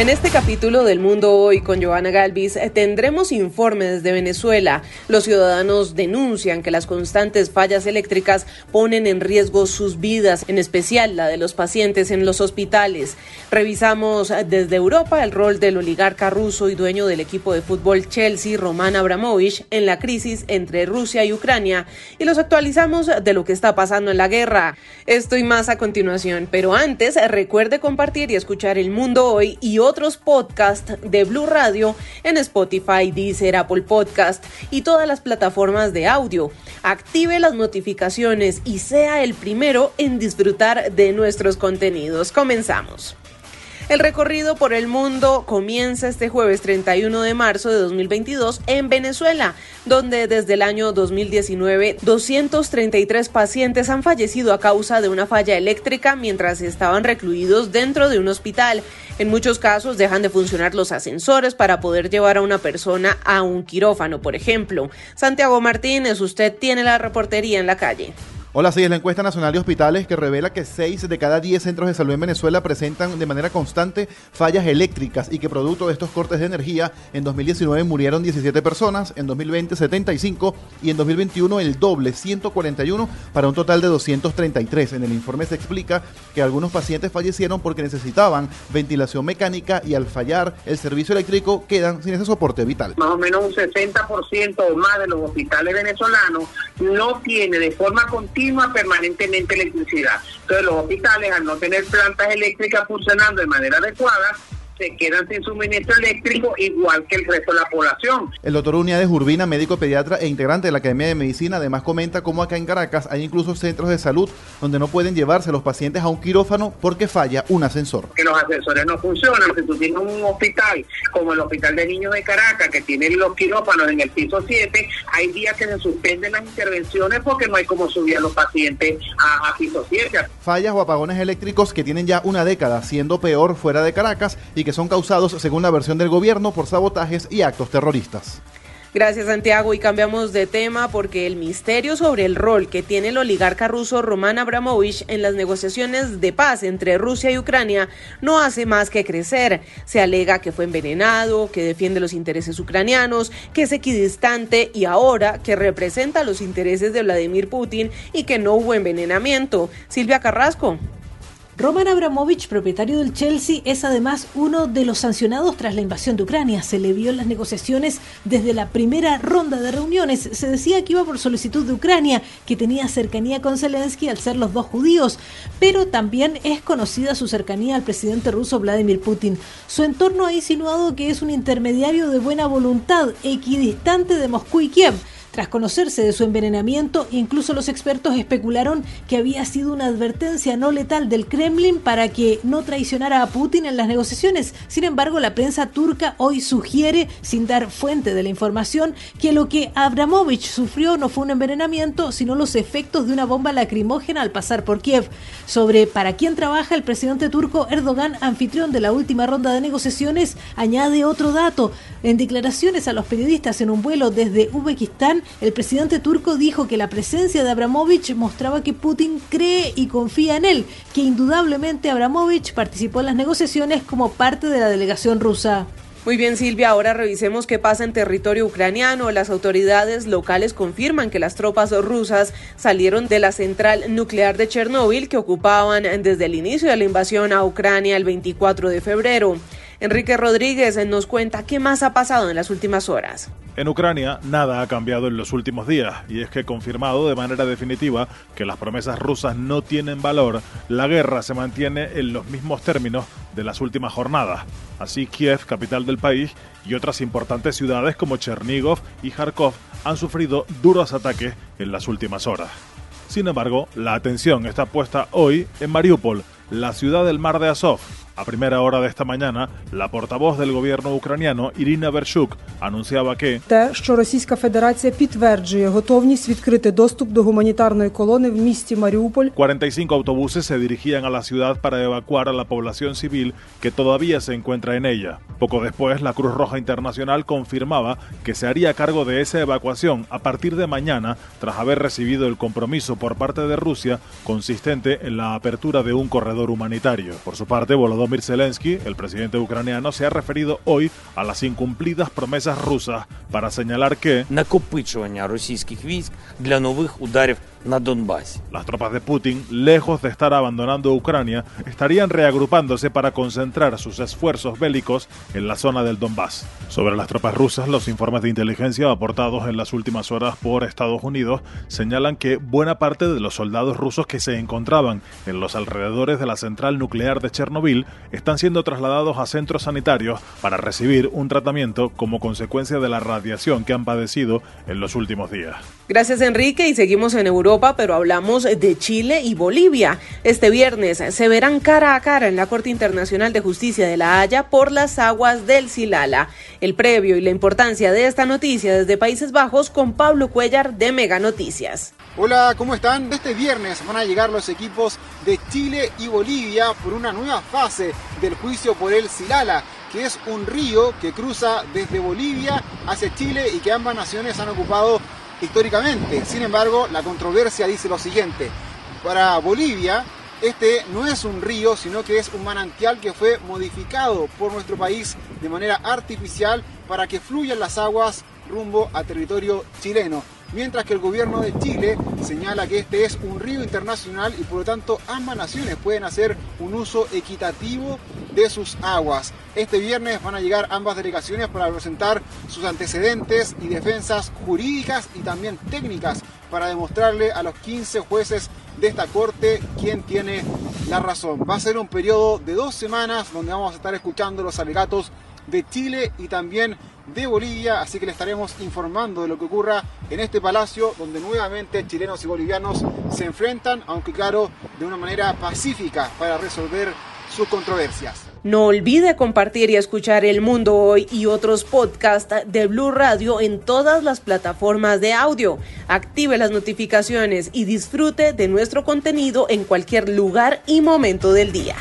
En este capítulo del Mundo Hoy con Joana Galvis eh, tendremos informes de Venezuela. Los ciudadanos denuncian que las constantes fallas eléctricas ponen en riesgo sus vidas, en especial la de los pacientes en los hospitales. Revisamos eh, desde Europa el rol del oligarca ruso y dueño del equipo de fútbol Chelsea, Roman Abramovich, en la crisis entre Rusia y Ucrania y los actualizamos de lo que está pasando en la guerra. Esto y más a continuación, pero antes recuerde compartir y escuchar El Mundo Hoy y otros podcasts de Blue Radio en Spotify, Deezer, Apple Podcast y todas las plataformas de audio. Active las notificaciones y sea el primero en disfrutar de nuestros contenidos. Comenzamos. El recorrido por el mundo comienza este jueves 31 de marzo de 2022 en Venezuela, donde desde el año 2019 233 pacientes han fallecido a causa de una falla eléctrica mientras estaban recluidos dentro de un hospital. En muchos casos dejan de funcionar los ascensores para poder llevar a una persona a un quirófano, por ejemplo. Santiago Martínez, usted tiene la reportería en la calle. Hola, sí, es la encuesta nacional de hospitales que revela que 6 de cada 10 centros de salud en Venezuela presentan de manera constante fallas eléctricas y que producto de estos cortes de energía en 2019 murieron 17 personas, en 2020 75 y en 2021 el doble, 141 para un total de 233. En el informe se explica que algunos pacientes fallecieron porque necesitaban ventilación mecánica y al fallar el servicio eléctrico quedan sin ese soporte vital. Más o menos un 60% o más de los hospitales venezolanos no tiene de forma continua permanentemente electricidad. Entonces los hospitales al no tener plantas eléctricas funcionando de manera adecuada, se quedan sin suministro eléctrico igual que el resto de la población. El doctor Uniades Urbina, médico pediatra e integrante de la Academia de Medicina, además comenta cómo acá en Caracas hay incluso centros de salud donde no pueden llevarse los pacientes a un quirófano porque falla un ascensor. Que los ascensores no funcionan. Si tú tienes un hospital como el Hospital de Niños de Caracas que tiene los quirófanos en el piso 7, hay días que se suspenden las intervenciones porque no hay cómo subir a los pacientes a, a piso 7. Fallas o apagones eléctricos que tienen ya una década siendo peor fuera de Caracas y que son causados, según la versión del gobierno, por sabotajes y actos terroristas. Gracias Santiago y cambiamos de tema porque el misterio sobre el rol que tiene el oligarca ruso Roman Abramovich en las negociaciones de paz entre Rusia y Ucrania no hace más que crecer. Se alega que fue envenenado, que defiende los intereses ucranianos, que es equidistante y ahora que representa los intereses de Vladimir Putin y que no hubo envenenamiento. Silvia Carrasco. Roman Abramovich, propietario del Chelsea, es además uno de los sancionados tras la invasión de Ucrania. Se le vio en las negociaciones desde la primera ronda de reuniones. Se decía que iba por solicitud de Ucrania, que tenía cercanía con Zelensky al ser los dos judíos, pero también es conocida su cercanía al presidente ruso Vladimir Putin. Su entorno ha insinuado que es un intermediario de buena voluntad, equidistante de Moscú y Kiev. Tras conocerse de su envenenamiento, incluso los expertos especularon que había sido una advertencia no letal del Kremlin para que no traicionara a Putin en las negociaciones. Sin embargo, la prensa turca hoy sugiere, sin dar fuente de la información, que lo que Abramovich sufrió no fue un envenenamiento, sino los efectos de una bomba lacrimógena al pasar por Kiev. Sobre para quién trabaja el presidente turco Erdogan, anfitrión de la última ronda de negociaciones, añade otro dato. En declaraciones a los periodistas en un vuelo desde Uzbekistán, el presidente turco dijo que la presencia de Abramovich mostraba que Putin cree y confía en él, que indudablemente Abramovich participó en las negociaciones como parte de la delegación rusa. Muy bien, Silvia, ahora revisemos qué pasa en territorio ucraniano. Las autoridades locales confirman que las tropas rusas salieron de la central nuclear de Chernóbil que ocupaban desde el inicio de la invasión a Ucrania el 24 de febrero. Enrique Rodríguez nos cuenta qué más ha pasado en las últimas horas. En Ucrania nada ha cambiado en los últimos días y es que confirmado de manera definitiva que las promesas rusas no tienen valor, la guerra se mantiene en los mismos términos de las últimas jornadas. Así Kiev, capital del país, y otras importantes ciudades como Chernigov y Kharkov han sufrido duros ataques en las últimas horas. Sin embargo, la atención está puesta hoy en Mariupol, la ciudad del mar de Azov, a primera hora de esta mañana, la portavoz del gobierno ucraniano Irina Vershuk anunciaba que 45 autobuses se dirigían a la ciudad para evacuar a la población civil que todavía se encuentra en ella. Poco después, la Cruz Roja Internacional confirmaba que se haría cargo de esa evacuación a partir de mañana tras haber recibido el compromiso por parte de Rusia consistente en la apertura de un corredor humanitario. Por su parte, Volodymyr Volodymyr el presidente ucraniano, se ha referido hoy a las incumplidas promesas rusas para señalar que Las tropas de Putin, lejos de estar abandonando Ucrania, estarían reagrupándose para concentrar sus esfuerzos bélicos en la zona del Donbass. Sobre las tropas rusas, los informes de inteligencia aportados en las últimas horas por Estados Unidos señalan que buena parte de los soldados rusos que se encontraban en los alrededores de la central nuclear de Chernobyl están siendo trasladados a centros sanitarios para recibir un tratamiento como consecuencia de la radiación radiación que han padecido en los últimos días. Gracias Enrique y seguimos en Europa, pero hablamos de Chile y Bolivia. Este viernes se verán cara a cara en la Corte Internacional de Justicia de La Haya por las aguas del Silala. El previo y la importancia de esta noticia desde Países Bajos con Pablo Cuellar de Mega Noticias. Hola, ¿cómo están? Este viernes van a llegar los equipos de Chile y Bolivia por una nueva fase del juicio por el Silala, que es un río que cruza desde Bolivia hacia Chile y que ambas naciones han ocupado históricamente. Sin embargo, la controversia dice lo siguiente. Para Bolivia, este no es un río, sino que es un manantial que fue modificado por nuestro país de manera artificial para que fluyan las aguas rumbo a territorio chileno. Mientras que el gobierno de Chile señala que este es un río internacional y por lo tanto ambas naciones pueden hacer un uso equitativo de sus aguas. Este viernes van a llegar ambas delegaciones para presentar sus antecedentes y defensas jurídicas y también técnicas para demostrarle a los 15 jueces de esta corte quién tiene la razón. Va a ser un periodo de dos semanas donde vamos a estar escuchando los alegatos de Chile y también de Bolivia, así que le estaremos informando de lo que ocurra en este palacio donde nuevamente chilenos y bolivianos se enfrentan, aunque claro, de una manera pacífica para resolver sus controversias. No olvide compartir y escuchar El Mundo Hoy y otros podcasts de Blue Radio en todas las plataformas de audio. Active las notificaciones y disfrute de nuestro contenido en cualquier lugar y momento del día.